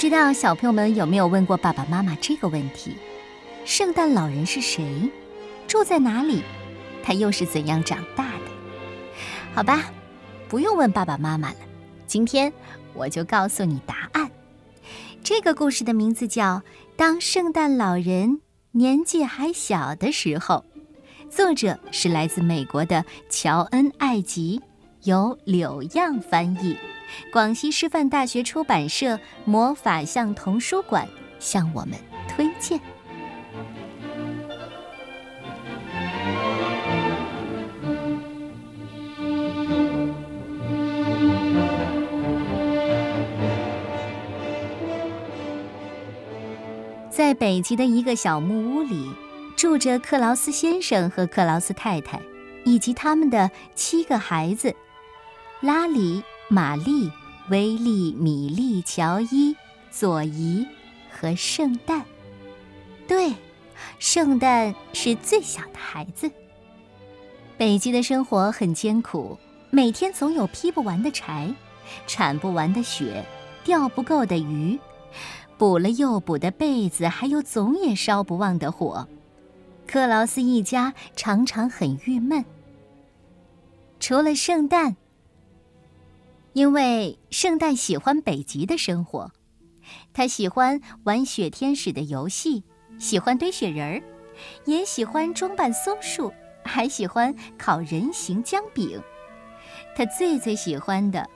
知道小朋友们有没有问过爸爸妈妈这个问题：圣诞老人是谁？住在哪里？他又是怎样长大的？好吧，不用问爸爸妈妈了。今天我就告诉你答案。这个故事的。名字叫《当圣诞老人年纪还小的。时候》，作者是来自美国的。乔恩·艾吉，由柳样翻译。广西师范大学出版社魔法象童书馆向我们推荐。在北极的一个小木屋里，住着克劳斯先生和克劳斯太太，以及他们的七个孩子：拉里。玛丽、威利、米莉、乔伊、佐伊和圣诞，对，圣诞是最小的孩子。北极的生活很艰苦，每天总有劈不完的柴，铲不完的雪，钓不够的鱼，补了又补的被子，还有总也烧不旺的火。克劳斯一家常常很郁闷。除了圣诞。因为圣诞喜欢北极的生活，他喜欢玩雪天使的游戏，喜欢堆雪人儿，也喜欢装扮松树，还喜欢烤人形姜饼。他最最喜欢的，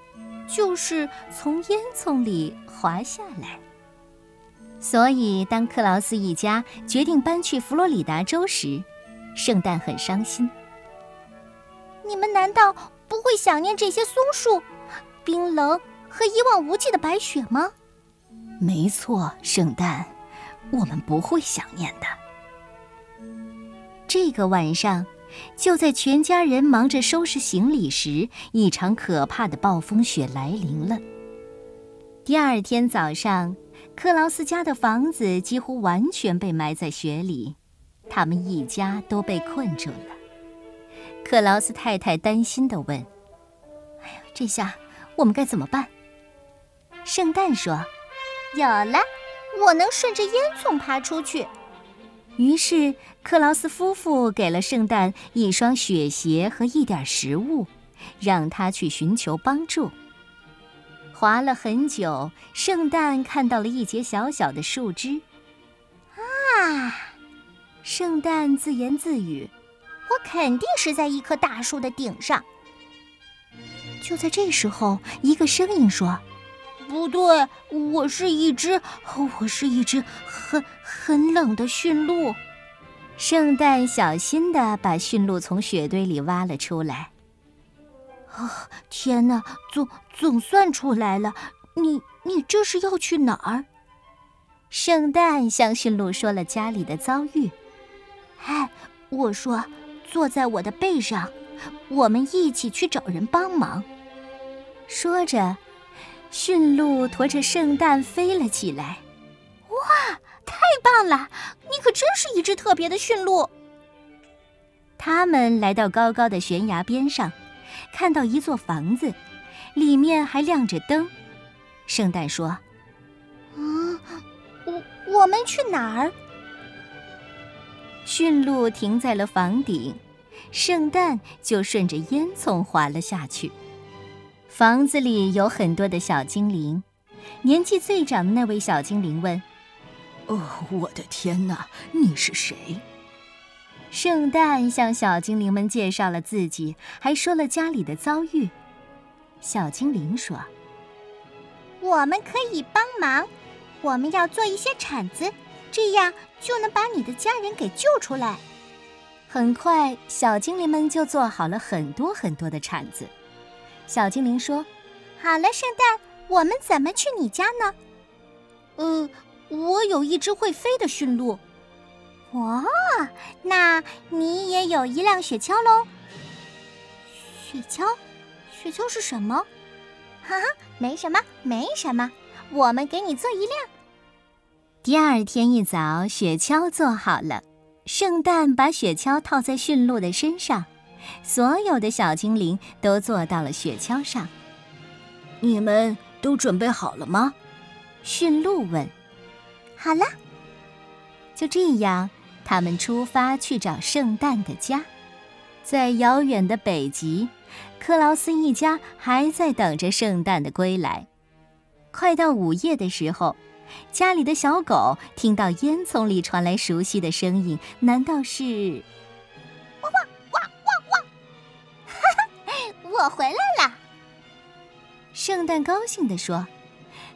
就是从烟囱里滑下来。所以，当克劳斯一家决定搬去佛罗里达州时，圣诞很伤心。你们难道不会想念这些松树？冰冷和一望无际的白雪吗？没错，圣诞，我们不会想念的。这个晚上，就在全家人忙着收拾行李时，一场可怕的暴风雪来临了。第二天早上，克劳斯家的房子几乎完全被埋在雪里，他们一家都被困住了。克劳斯太太担心地问：“哎呀，这下……”我们该怎么办？圣诞说：“有了，我能顺着烟囱爬出去。”于是克劳斯夫妇给了圣诞一双雪鞋和一点食物，让他去寻求帮助。滑了很久，圣诞看到了一截小小的树枝。啊！圣诞自言自语：“我肯定是在一棵大树的顶上。”就在这时候，一个声音说：“不对，我是一只，我是一只很很冷的驯鹿。”圣诞小心地把驯鹿从雪堆里挖了出来。啊，天哪，总总算出来了！你你这是要去哪儿？圣诞向驯鹿说了家里的遭遇。哎，我说，坐在我的背上，我们一起去找人帮忙。说着，驯鹿驮着圣诞飞了起来。哇，太棒了！你可真是一只特别的驯鹿。他们来到高高的悬崖边上，看到一座房子，里面还亮着灯。圣诞说：“嗯，我我们去哪儿？”驯鹿停在了房顶，圣诞就顺着烟囱滑了下去。房子里有很多的小精灵，年纪最长的那位小精灵问：“哦，我的天哪，你是谁？”圣诞向小精灵们介绍了自己，还说了家里的遭遇。小精灵说：“我们可以帮忙，我们要做一些铲子，这样就能把你的家人给救出来。”很快，小精灵们就做好了很多很多的铲子。小精灵说：“好了，圣诞，我们怎么去你家呢？”“呃，我有一只会飞的驯鹿。”“哇，那你也有一辆雪橇喽？”“雪橇？雪橇是什么？”“哈哈，没什么，没什么，我们给你做一辆。”第二天一早，雪橇做好了，圣诞把雪橇套在驯鹿的身上。所有的小精灵都坐到了雪橇上。你们都准备好了吗？驯鹿问：“好了。”就这样，他们出发去找圣诞的家。在遥远的北极，克劳斯一家还在等着圣诞的归来。快到午夜的时候，家里的小狗听到烟囱里传来熟悉的声音，难道是？汪汪我回来了！圣诞高兴地说。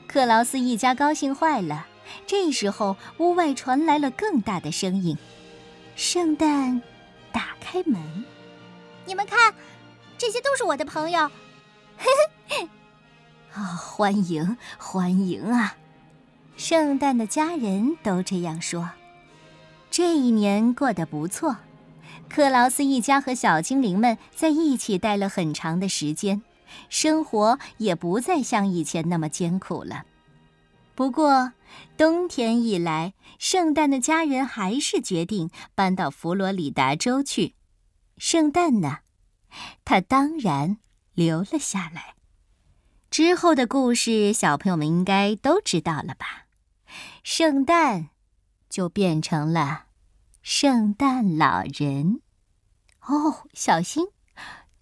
克劳斯一家高兴坏了。这时候，屋外传来了更大的声音。圣诞打开门。你们看，这些都是我的朋友。嘿嘿啊，欢迎欢迎啊！圣诞的家人都这样说。这一年过得不错，克劳斯一家和小精灵们在一起待了很长的时间，生活也不再像以前那么艰苦了。不过，冬天一来，圣诞的家人还是决定搬到佛罗里达州去。圣诞呢，他当然留了下来。之后的故事，小朋友们应该都知道了吧？圣诞就变成了圣诞老人。哦，小心，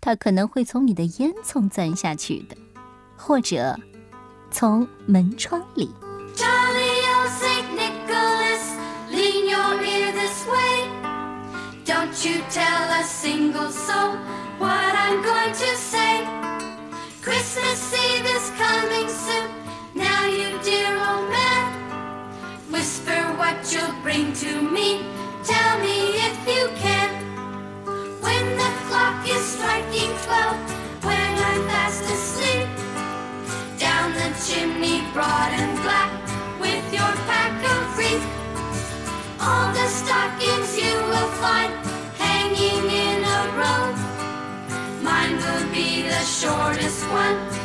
他可能会从你的烟囱钻下去的，或者从门窗里。Don't you tell a single soul what I'm going to say. Christmas Eve is coming soon. Now, you dear old man, one.